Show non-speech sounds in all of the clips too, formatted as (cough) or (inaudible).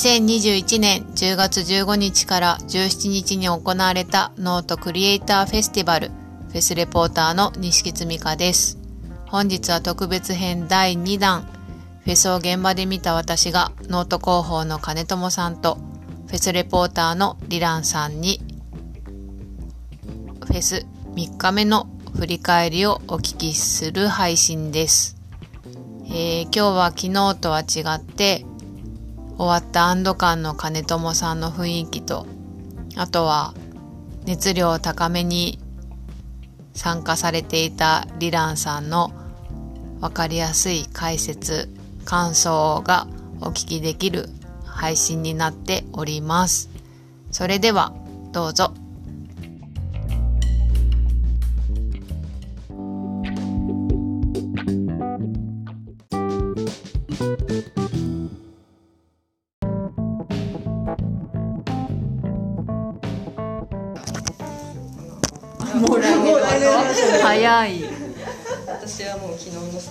2021年10月15日から17日に行われたノートクリエイターフェスティバルフェスレポーターの西木美香です。本日は特別編第2弾フェスを現場で見た私がノート広報のかねともさんとフェスレポーターのリランさんにフェス3日目の振り返りをお聞きする配信です。えー今日は昨日とは違って終わった安堵感の金友さんの雰囲気とあとは熱量高めに参加されていたリランさんの分かりやすい解説感想がお聞きできる配信になっております。それではどうぞ。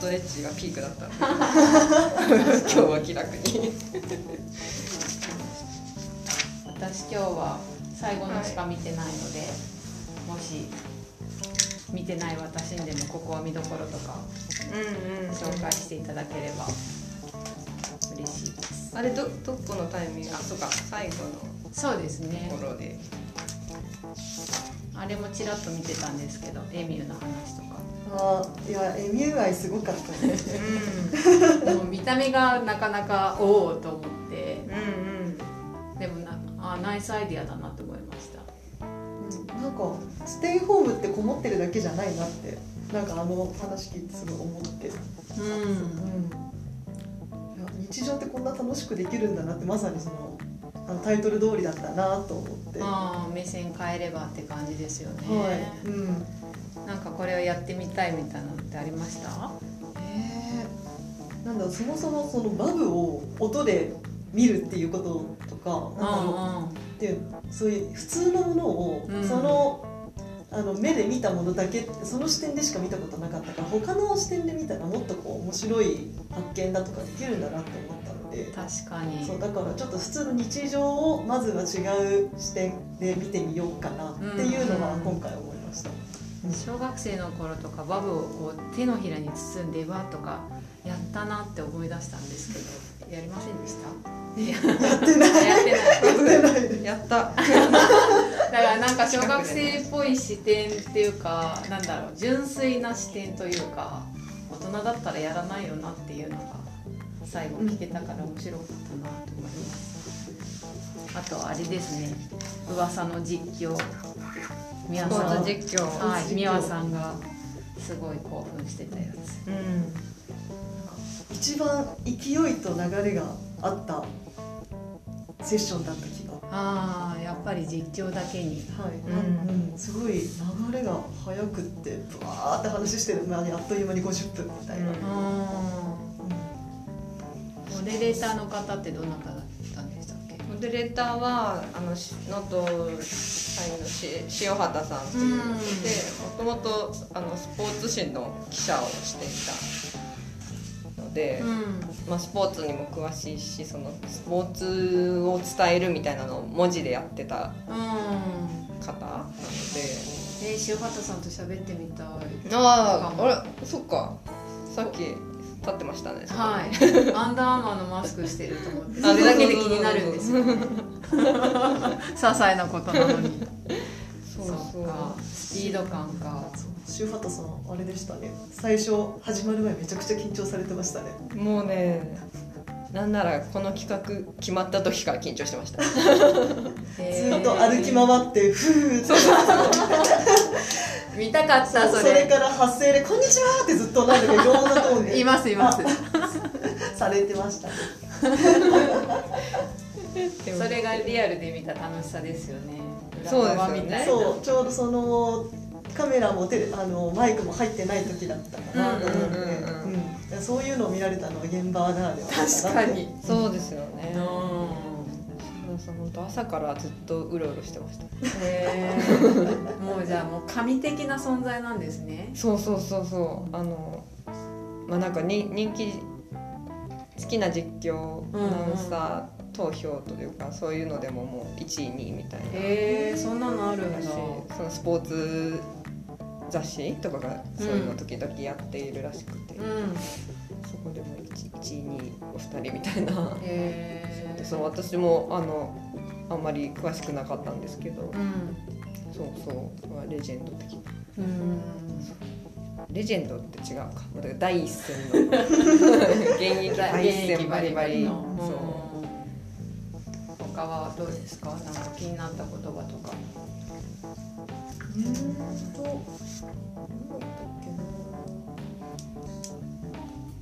トレッチがピークだったんで。(laughs) 今日は気楽に。私今日は最後のしか見てないので、もし見てない私にでもここは見どころとか紹介していただければ嬉しいです。あれどどこのタイミング？あそうか最後そうですのね。ところで。あれもちらっと見てたんですけどエミューの話とかいやエミュー愛すごかったね。でも見た目がなかなかおおと思って。うんうん。でもなあナイスアイディアだなと思いました。うん。なんかステイホームってこもってるだけじゃないなってなんかあの話聞いてすごい思って、うん。うん、いや日常ってこんな楽しくできるんだなってまさにそのあのタイトル通りだったなと思って、はああ目線変えればって感じですよね、い。うん、なんかこれをやってみたいみたいなのってありました？えー、なんだそもそもそのバブを音で見るっていうこととかなんだろうっていうそういう普通のものを、うん。そのあの目で見たものだけその視点でしか見たことなかったから他の視点で見たらもっとこう面白い発見だとかできるんだなって思ったので確かに。そうだからちょっと普通の日常をまずは違う視点で見てみようかなっていうのはうん。今回思いました。小学生の頃とかバブをこう手のひらに包んでわとかやったなって思い出したんですけど (laughs) やりませんでした？やってないやってない。やってない。やった。(laughs) だからなんか小学生っぽい視点っていうかなんだろう純粋な視点というか大人だったらやらないよなっていうのが最後聞けたから面白かったなと思いますあとあれですね。噂の実況。宮さん。実況。はい。美和さんがすごい興奮してたやつ。うん。一番勢いと流れがあったセッションだった気が。ああやっぱり実況だけに。はい、うん。うん、すごい流れが速くってブワーって話してるのにあっという間に50分みたいな、うん。うん。モデレーターの方ってどなたデレーターはあのし能登社員のし塩畑さんっていうのでもともとあのスポーツ紙の記者をしていたので、うん。まあ、スポーツにも詳しいしそのスポーツを伝えるみたいなのを文字でやってたうん。方なので。えー、塩畑さんと喋ってみたい。あああれそっか。さっき立ってましたねはい。アンダーアーマーのマスクしてると思って。それだけで気になるんですよ。(laughs) 些細なことなのに。そうそう。っか。スピード感か。シューファットさんあれでしたね。最初始まる前めちゃくちゃ緊張されてましたね。もうねなんならこの企画決まった時から緊張してました。(laughs) (laughs) ずっと歩き回ってふーって見たかったそそれれから発声で「こんにちは!」ってずっとなんだかいろんなトーンで？いますいます。されてました。(laughs) それがリアルで見た楽しさですよね。そうですよね。裏側みたいな。そうちょうどそのカメラもテレあのマイクも入ってない時だったかな。と思って、そういうのを見られたのは現場ならでは確かに。そうですよね。うんそうそう本当朝からずっとうろうろしてました。へー。もうじゃあもう神的な存在なんですね。そうそうそうそう。あのまあなんかに人気好きな実況アナウンサ投票というかそういうのでももう1位2位みたいな。へえそんなのあるんだ。だしそのスポーツ雑誌とかがそういうの時々やっているらしくて、うん。そこでも 1, 1位2位お二人みたいな。へえそう私もあのあんまり詳しくなかったんですけど、うん。そうそうまあレジェンド的な。うん。レジェンドって違うか。だから第一線の。(laughs) 現役第一線バリバリの。そう。他はどうですか？なんか気になった言葉とか。うーんと何だったっけな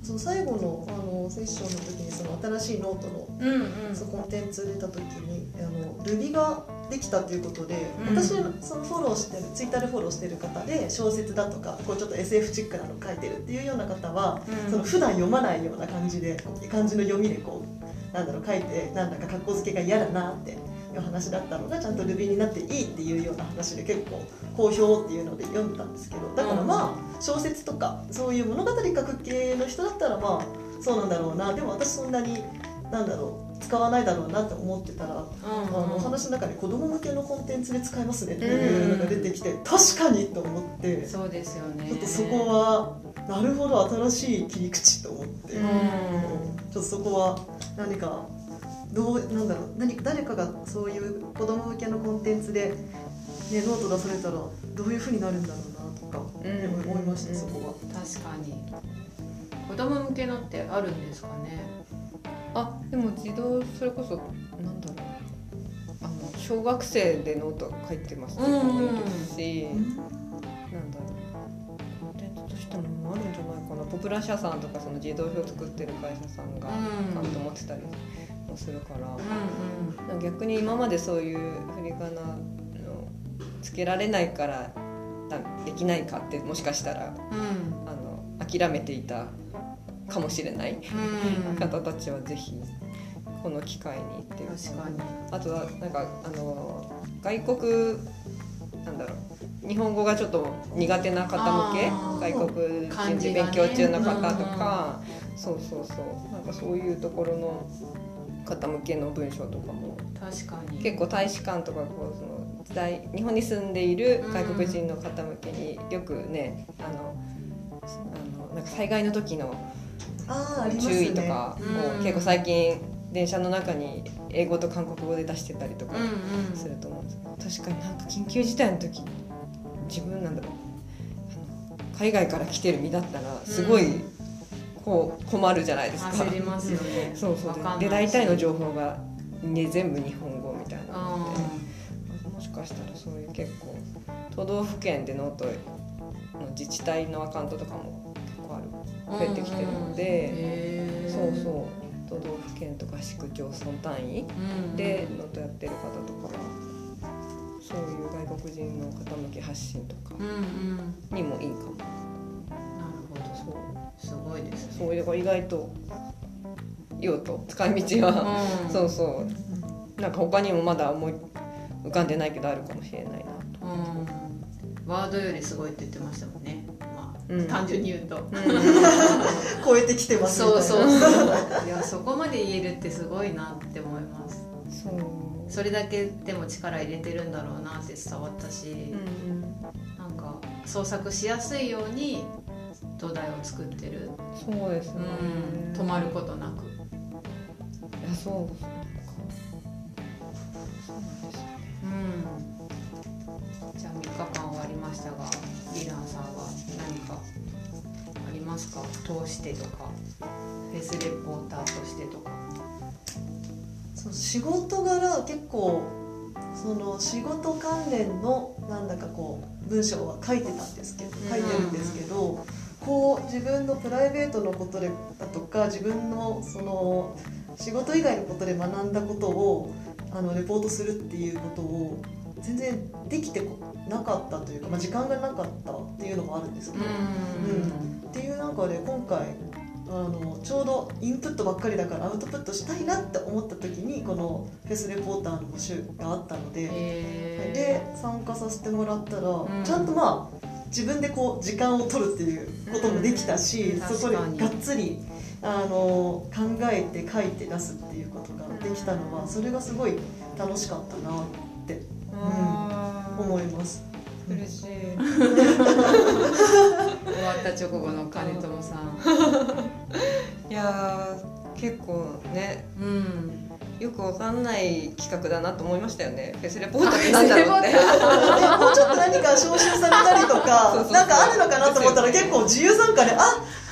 その最後のあのセッションの時にその新しいノートのうんうん。そのコンテンツ出た時にあのルビができたということで、うん。私そのフォローしてるツイッターでフォローしてる方で小説だとかこうちょっと SF チックなの書いてるっていうような方は、うん。その普段読まないような感じで漢字の読みでこうなんだろう書いてなんだか格好付けが嫌だなっていう話だったのがちゃんとルビになっていいっていうような話で結構好評っていうので読んだんですけどだからまあ小説とかそういう物語書く系の人だったらまあそうなんだろうな。でも私そんなになんだろう使わないだろうなって思ってたらあのお話の中で子供向けのコンテンツで使えますねっていうのが出てきて確かにと思って。ちそうですよね。ょっとそこはなるほど新しい切り口と思って。うん。ちょっとそこは何かどうなんだろう何誰かがそういう子供向けのコンテンツで、ね、ノート出されたらどういうふうになるんだろうな。とかうん思いましたそこは。確かに。子供向けのってあるんですかね。あでも自動それこそなんだろう。あの小学生でノート書いてますっていう子もいるし、なんだろう。コンテンツとしてもあるんじゃないかな。ポプラ社さんとかその自動表作ってる会社さんがうん。ちゃんと持ってたりもするから、うんなん。か逆に今までそういう振り仮名のつけられないからだできないかってもしかしたらうん。あの諦めていたかもしれないうん。方たちはぜひこの機会にって。いう確かに。あとはなんかあの外国なんだろう日本語がちょっと苦手な方向け外国人で勉強中の方とか、そうそうそう。なんかそういうところの方向けの文章とかも。確かに。結構大使館とかこうその時代日本に住んでいる外国人の方向けによくねあのあのなんか災害の時の注意ねとかうん。を結構最近電車の中に英語と韓国語で出してたりとかうんうん。すると思うんですけど確かになんか緊急事態の時自分なんだろう。海外から来てる身だったらすごいうんこう困るじゃないですか。焦りますよね。(laughs) そうそう。で大体の情報が、ね、全部日本語みたいなのうで。もしかしたらそういう結構都道府県でノートの自治体のアカウントとかも結構ある。ん増えてきてるので、へー。そうそう。都道府県とか市区町村単位うん。でノートやってる方とかはそういう外国人の方向け発信とかうんうん。にもいいかも、すごいですね。そういうのが意外と用途使い道は、うん。(laughs) そうそう。なんか他にもまだ思い浮かんでないけどあるかもしれないなと。うん。ワードよりすごいって言ってましたもんね。まあ、うん。単純に言うと。(laughs) 超えてきてますそうそうそう。いやそこまで言えるってすごいなって思います。そう。それだけでも力入れてるんだろうなって伝わったし、うん。なんか創作しやすいように土台を作ってる、そうですね、うん、止まることなく。いやそうそうなんですよね。うん。じゃあ3日間終わりましたがリーダーさんは何かありますか？通してとかフェスレポーターとしてとか。そう仕事柄結構その仕事関連のなんだかこう文章は書いてたんですけど書いてるんですけど、こう自分のプライベートのことでだとか自分のその仕事以外のことで学んだことをあのレポートするっていうことを全然できてこなかったというか、まあ、時間がなかったっていうのもあるんですけど、うんっていう中で今回あのちょうどインプットばっかりだからアウトプットしたいなって思った時にこのフェスレポーターの募集があったので、へで参加させてもらったら、ん。ちゃんとまあ自分でこう時間を取るっていうこともできたし、うんそこでがっつりあの考えて書いて出すっていうことができたのはそれがすごい楽しかったなって思います。嬉しい。(laughs) 終わった直後の金友さん。(laughs) いやー結構ねうん。よくわかんない企画だなと思いましたよね。フェスレポートって。なんだろうっていやもうちょっと何か招集されたりと (laughs) そうそうかなんかあるのかなと思ったら結構自由参加であ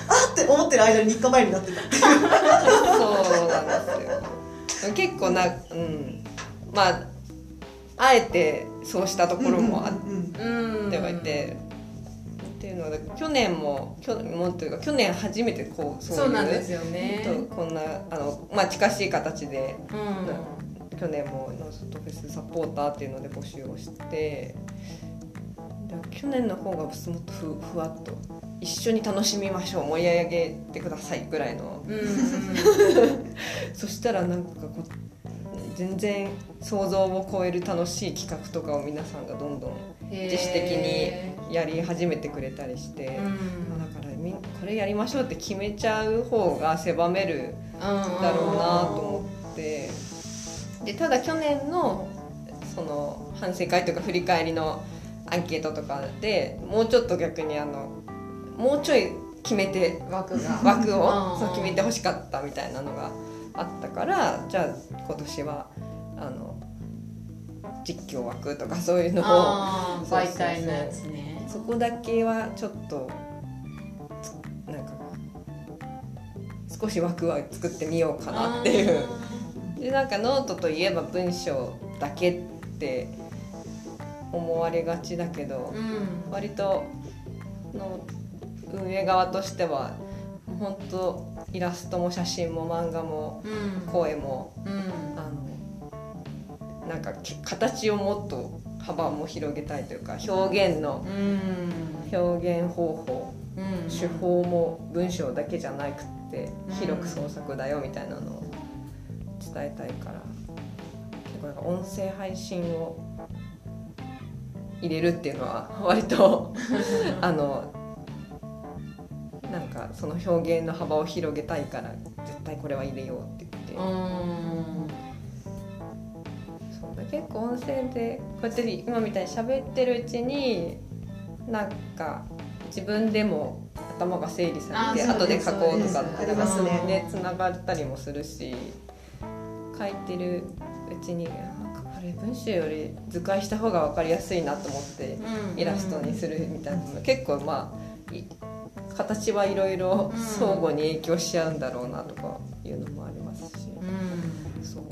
あって思ってる間に3日前になってたっていう。そうなんですよ。結構なうんまああえてそうしたところもあってはいて、っていうので去年も去年もというか去年初めてこうそうなんですよね。とこんなあの、まあ、近しい形でうん。去年もノーストフェスサポーターっていうので募集をしてだから去年の方がもっとふふわっと一緒に楽しみましょう盛り上げてくださいぐらいの。うん。(laughs) そしたらなんかこう全然想像を超える楽しい企画とかを皆さんがどんどん自主的にやり始めてくれたりして、うん。だからみんこれやりましょうって決めちゃう方が狭めるだろうなと思って。でただ去年のその反省会とか振り返りのアンケートとかでもうちょっと逆にあのもうちょい決めて枠が枠をうん。そう決めてほしかったみたいなのがあったからじゃあ今年はあの実況枠とかそういうのを媒体のやつね。そこだけはちょっとつなんか少し枠は作ってみようかなっていう。でなんかノートといえば文章だけって思われがちだけど、うん。割との運営側としては本当イラストも写真も漫画もうん。声もうん。あのなんかき形をもっと幅も広げたいというか表現のうん。表現方法うん。手法も文章だけじゃなくってうん。広く創作だよみたいなのを伝えたいから結構なんか音声配信を入れるっていうのは割と (laughs) あのなんかその表現の幅を広げたいから絶対これは入れようって言って。うん。そうだ結構音声でこうやって今みたいに喋ってるうちになんか自分でも頭が整理されて後です書こうとかってあります。ねねつながったりもするし書いてるうちになんかこれ文章より図解した方が分かりやすいなと思ってうん。イラストにするみたいなの。結構まあい形はいろいろうん。相互に影響し合うんだろうなとかいうのもありますし。うん。そう。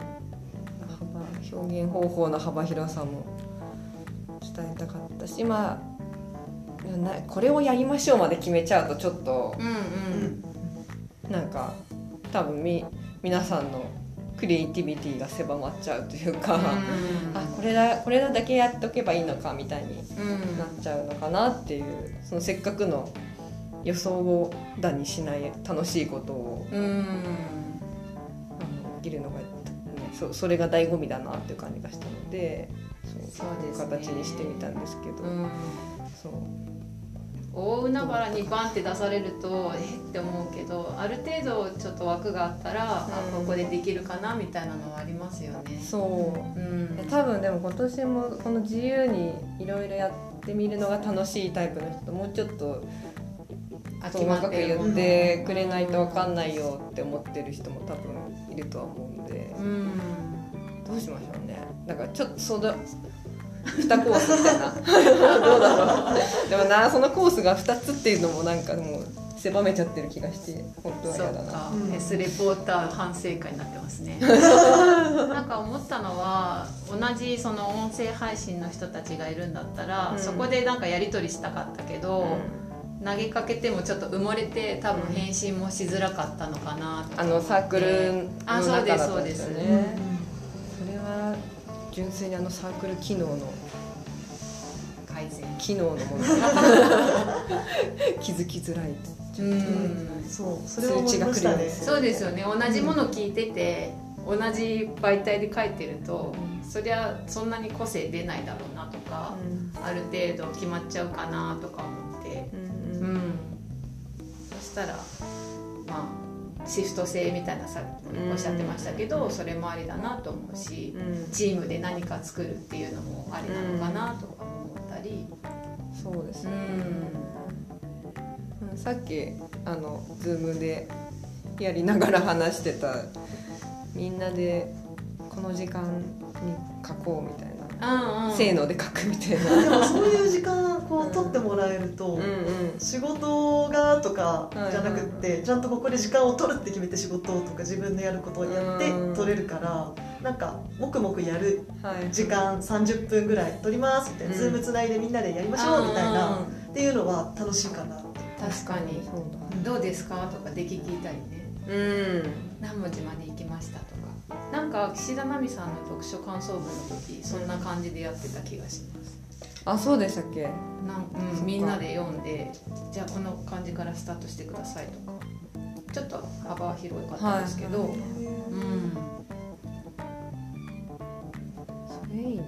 幅表現方法の幅広さも伝えたかったしまあなこれをやりましょうまで決めちゃうとちょっとうんうん。なんか多分み皆さんのクリエイティビティが狭まっちゃうというか、あこれだこれだけやっとけばいいのかみたいにうん。なっちゃうのかなっていうそのせっかくの予想をだにしない楽しいことをうん。あのできるのが、ね、そそれが醍醐味だなっていう感じがしたのでそうそうですね。形にしてみたんですけど、うん。そう大海原にバンって出されるとえ？って思うけどある程度ちょっと枠があったら、あうん。ここでできるかなみたいなのはありますよね。そう。うん。で多分でも今年もこの自由にいろいろやってみるのが楽しいタイプの人ともうちょっとあ細かく言ってくれないと分かんないよって思ってる人も多分いるとは思うんでうん。どうしましょうね。だからちょっとその2コースみたいな。(laughs) どうだろう。でもなそのコースが2つっていうのもなんかもう狭めちゃってる気がして本当は嫌だな。か、うん。フェスレポーター反省会になってますね。(laughs) なんか思ったのは同じその音声配信の人たちがいるんだったら、うん。そこでなんかやり取りしたかったけど、投げかけてもちょっと埋もれて多分返信もしづらかったのかなとかあのサークルの中だったんですよそうですね純粋にあのサークル機能の改善。機能のもの。(laughs) 気づきづらいうん。そうそれは思いましたね。通知が来るんですそうですよね。同じもの聞いてて、同じ媒体で書いてると、そりゃそんなに個性出ないだろうなとか、ある程度決まっちゃうかなとか思って、うん。うん。そしたらまあシフト制みたいなさうんおっしゃってましたけど、それもありだなと思うし、うん。チームで何か作るっていうのもありなのかなとか思ったり。うそうですね、ん。うん。さっきあのズームでやりながら話してたみんなでこの時間に書こうみたいな、うんうん。せーので書くみたいな。(laughs) でもそういう時間こう取ってもらえると、うんうん。仕事がとかはいじゃなくって、ちゃんとここで時間を取るって決めて仕事とか自分のやることをやってうん。取れるからなんか黙々やるはい。時間30分ぐらい取りますみたいな、うん。ズームつないでみんなでやりましょうみたいなうん。っていうのは楽しいかなって。確かに。そう「どうですか?」とか出来聞いたりね。だうん「何文字まで行きました」とかなんか岸田奈美さんの読書感想文の時そんな感じでやってた気がします。あそうでしたっけ？なん、うん、みんなで読んでじゃあこの感じからスタートしてくださいとか。ちょっと幅は広かったんですけど、はい。うん。それいいな。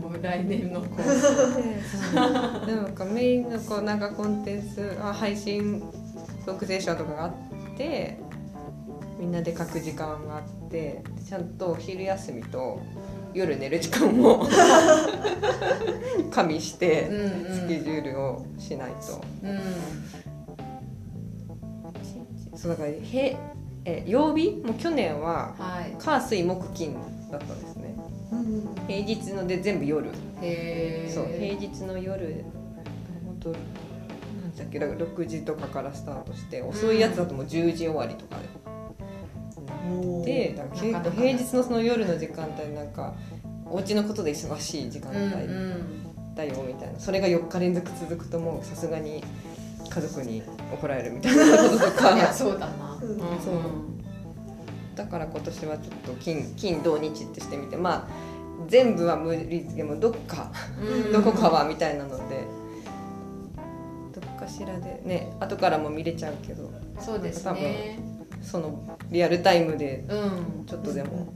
(laughs) もう来年のコース。(laughs) なんかメインのこうなんかコンテンツあ配信トークセッションとかがあってみんなで書く時間があってちゃんと昼休みと夜寝る時間も (laughs) 加味してうんうん。スケジュールをしないと、うん。そうだからへえ曜日？も去年ははい。火水木金だったんですね。うん平日ので全部夜。へえそう平日の夜本当なんだっけだから6時とかからスタートして遅いやつだともう10時終わりとかおーで結構平日のその夜の時間帯なんかお家のことで忙しい時間うん帯だよみたいな。それが4日連続続くともうさすがに家族に怒られるみたいな。こととかそうだな、うん。そう。だから今年はちょっと金金土日ってしてみてまあ全部は無理でもどっかうん。どこかはみたいなのでどっかしらでね後からも見れちゃうけどそうですねそのリアルタイムでうん。ちょっとでも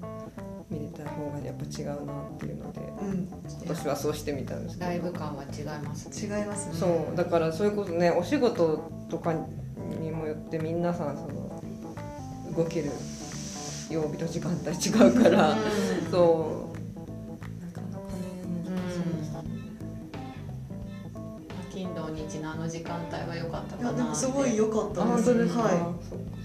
見れた方がやっぱ違うなっていうのでうん。今年はそうしてみたんですけど。ライブ感は違いますね。違いますね。そう。だからそれこそねお仕事とかにもよって皆さんその動ける曜日と時間帯違うから、うん。そう金土日のあの時間帯は良かったいやでかなって。もすごい良かったあですですか、は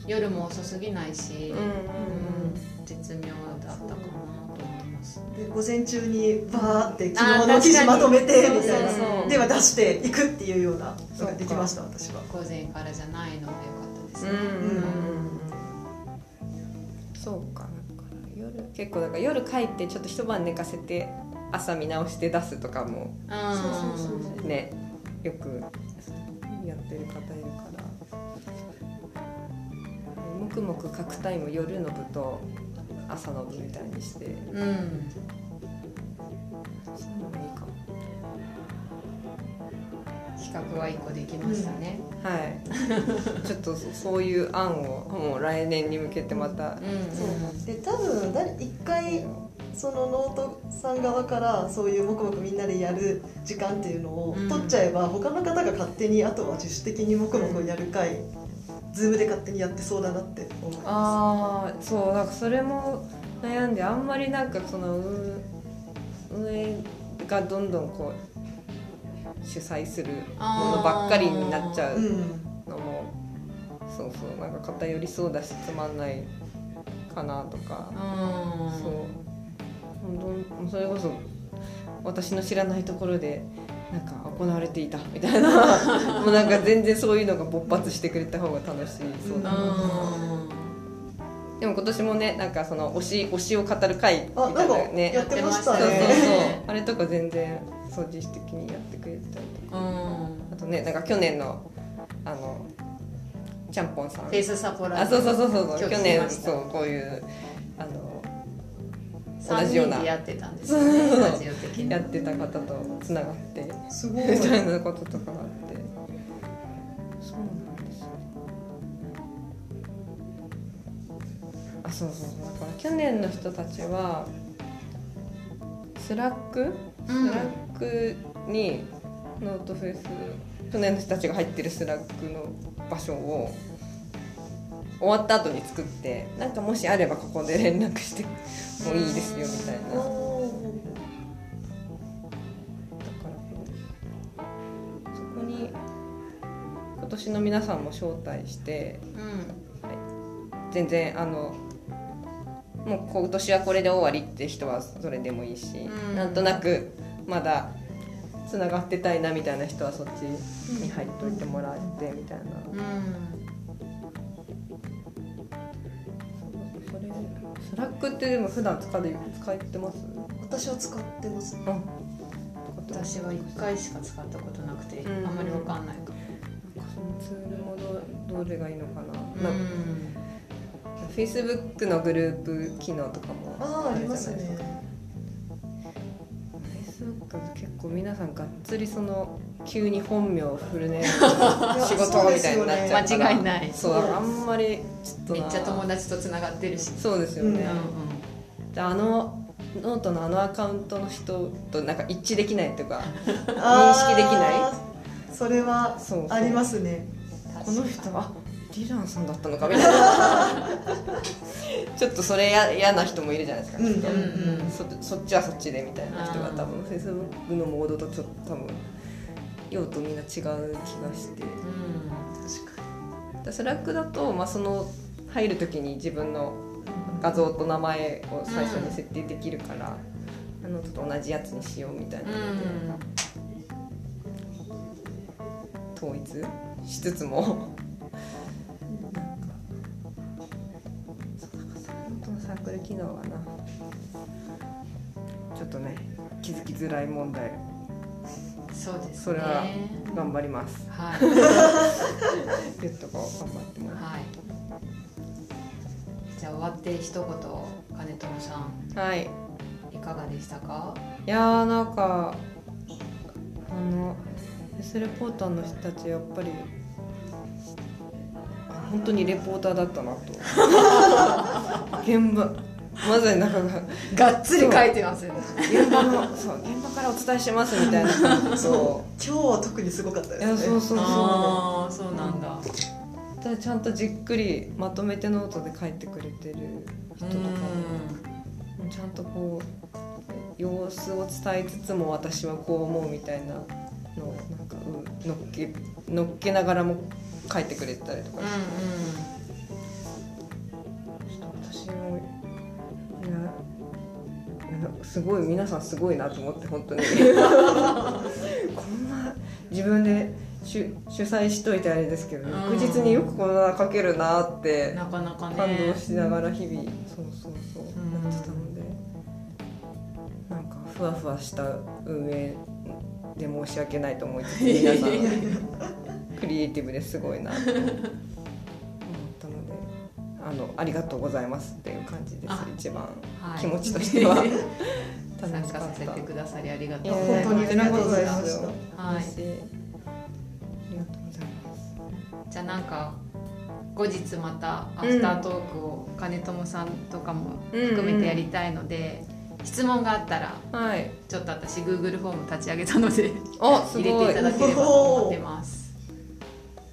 い。夜も遅すぎないし、うんうんうん。絶妙だったかなと思います。で午前中にバーって昨日の記事まとめてみたいな。そうでは出していくっていうようなのができました私は。午前からじゃないのが良かったですね、うんうんうんそうか夜結構だから夜帰ってちょっと一晩寝かせて朝見直して出すとかもうん。そうそうそうそう。ねよくやってる方いるから。黙々書くタイム夜の部と朝の部みたいにして。うん。そういうのもいいかも。企画は一個できましたね、はい。ちょっとそういう案をもう来年に向けてまた。うん。そうで多分誰一回そのノートさん側からそういう黙々みんなでやる時間っていうのをうん。取っちゃえば、他の方が勝手にあとは自主的に黙々やる会、 Zoom で勝手にやってそうだなって思いまああそうなんかそれも悩んであんまりなんかその運運営がどんどんこう主催するものばっかりになっちゃす、う、うんのもそうそうなんか偏りそうだしつまんないかなとか。うん。そうほんとそれこそ私の知らないところでなんか行われていたみたいな。(laughs) もうなんか全然そういうのが勃発してくれた方が楽しいそうだな。でも今年もねなんかその推し推しを語る会みたいなのね。やってましたそうそうそう。ねあれとか全然そう自主的にやってくれてたりとか。うん。あとねなんか去年のあのちゃんぽんさん。フェイスサポラあそうそうそうそう去年そうこういうあの3同じような。やってたんですやってた方とつながって。すごい。みたいなこととかがあって。そうなんですよ。ああそうそうそう。だから去年の人たちはSlack？スうん。ラックにノートフェス去年の人たちが入ってる Slack の場所を終わった後に作ってなんかもしあればここで連絡してもいいですよみたいな。だからそこに今年の皆さんも招待してうん全然あのもう今年はこれで終わりって人はそれでもいいし、うん。なんとなくまだつながってたいなみたいな人はそっちに入っといてもらってみたいな、うんってでも普段使って使ってます？私は使ってますね。あ私は1回しか使ったことなくて、うん。あんまりわかんないかも、そのツールもどどれがいいのかな,、うん。なんか Facebook のグループ機能とかもああありますね。結構皆さんがっつりその急に本名フルネームや仕事みたいになっちゃうから。間違いない。そうあんまりちょっとな。めっちゃ友達とつながってるし、そうですよね、うんであのノートのあのアカウントの人となんか一致できないとか (laughs) 認識できない？それはありますね。この人はリランさんだったのかみたいな。(laughs) ちょっとそれや嫌な人もいるじゃないですか、うんうんうん。そそっちはそっちでみたいな人が多分 Facebook のモードとちょっと多分用途みんな違う気がして。確かだ Slack だと、まあ、その入る時に自分の画像と名前を最初に設定できるから、あのちょっと同じやつにしようみたいなうんので、統一しつつも。サークル機能はなちょっとね気づきづらい問題。そうですね。それは頑張ります。はい、(laughs) 言っとこう頑張ってますはい、じゃあ終わって一言金友さん。はい。いかがでしたか？いやーなんかあのフェスレポーターの人たちやっぱりあ本当にレポーターだったなと。(laughs) 現場まさになんかがっつり書いてますよね。現場のそう現場からお伝えしますみたいな感じと今日は特にすごかったですね。そうそうそう。ああそうなんだただちゃんとじっくりまとめてノートで書いてくれてる人とかもちゃんとこう様子を伝えつつも私はこう思うみたいなのをなんかうん乗っけ乗っけながらも書いてくれたりとか。うんちょっと私もいやすごい皆さんすごいなと思って本当に。(laughs) (laughs) (laughs) こんな自分で主主催しといてあれですけど、うん。翌日によくこんな書けるなってうんなかなかね。感動しながら日々、そうそうそううん。やってたのでなんかふわふわした運営で申し訳ないと思いつつ皆さんクリエイティブですごいなと思ったのであのありがとうございますっていう感じですあ一番。はい。気持ちとしては。(laughs) 参加さ。せてくださりありがというございます本当にありがとうございはいじゃあなんか後日またアフタートークを金友さんとかも含めてやりたいので、質問があったらはい。ちょっと私 Google フォーム立ち上げたので入れていた。だければと思ってます。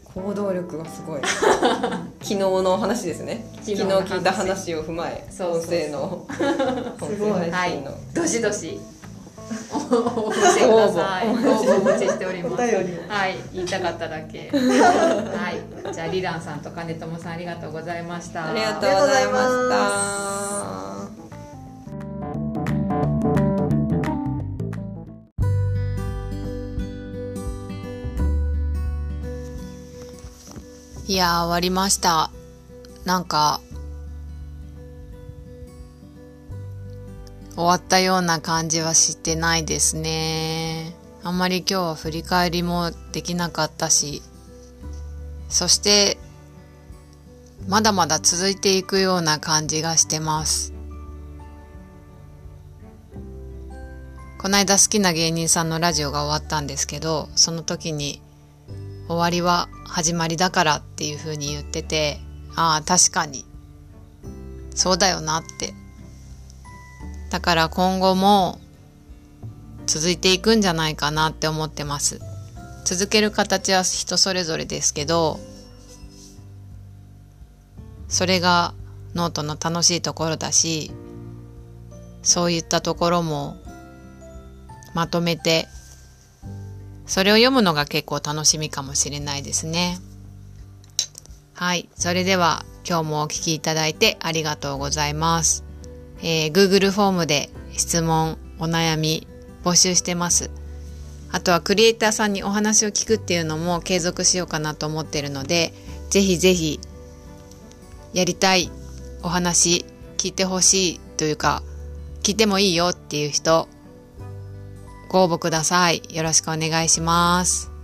行動力がすごい。(laughs) 昨日の話ですね。昨日聞いた話を踏まえ音声の (laughs) 音声はい配信の、どしどしお寄せください応募お待ちしておりますはい言いたかっただけはいじゃあリランさんと金友さんありがとうございましたありがとうございましたいやー終わりましたなんか終わったような感じはしてないですね。あんまり今日は振り返りもできなかったし。そしてまだまだ続いていくような感じがしてます。この間好きな芸人さんのラジオが終わったんですけどその時に終わりは始まりだからっていう風に言っててああ確かに。そうだよなってだから今後も続いていくんじゃないかなって思ってます続ける形は人それぞれですけどそれがノートの楽しいところだしそういったところもまとめてそれを読むのが結構楽しみかもしれないですね。はい。それでは今日もお聞きいただいてありがとうございます。えー、Google フォームで質問、お悩み募集してます。あとはクリエイターさんにお話を聞くっていうのも継続しようかなと思ってるので、ぜひぜひやりたいお話聞いてほしいというか、聞いてもいいよっていう人、ご応募ください。よろしくお願いします。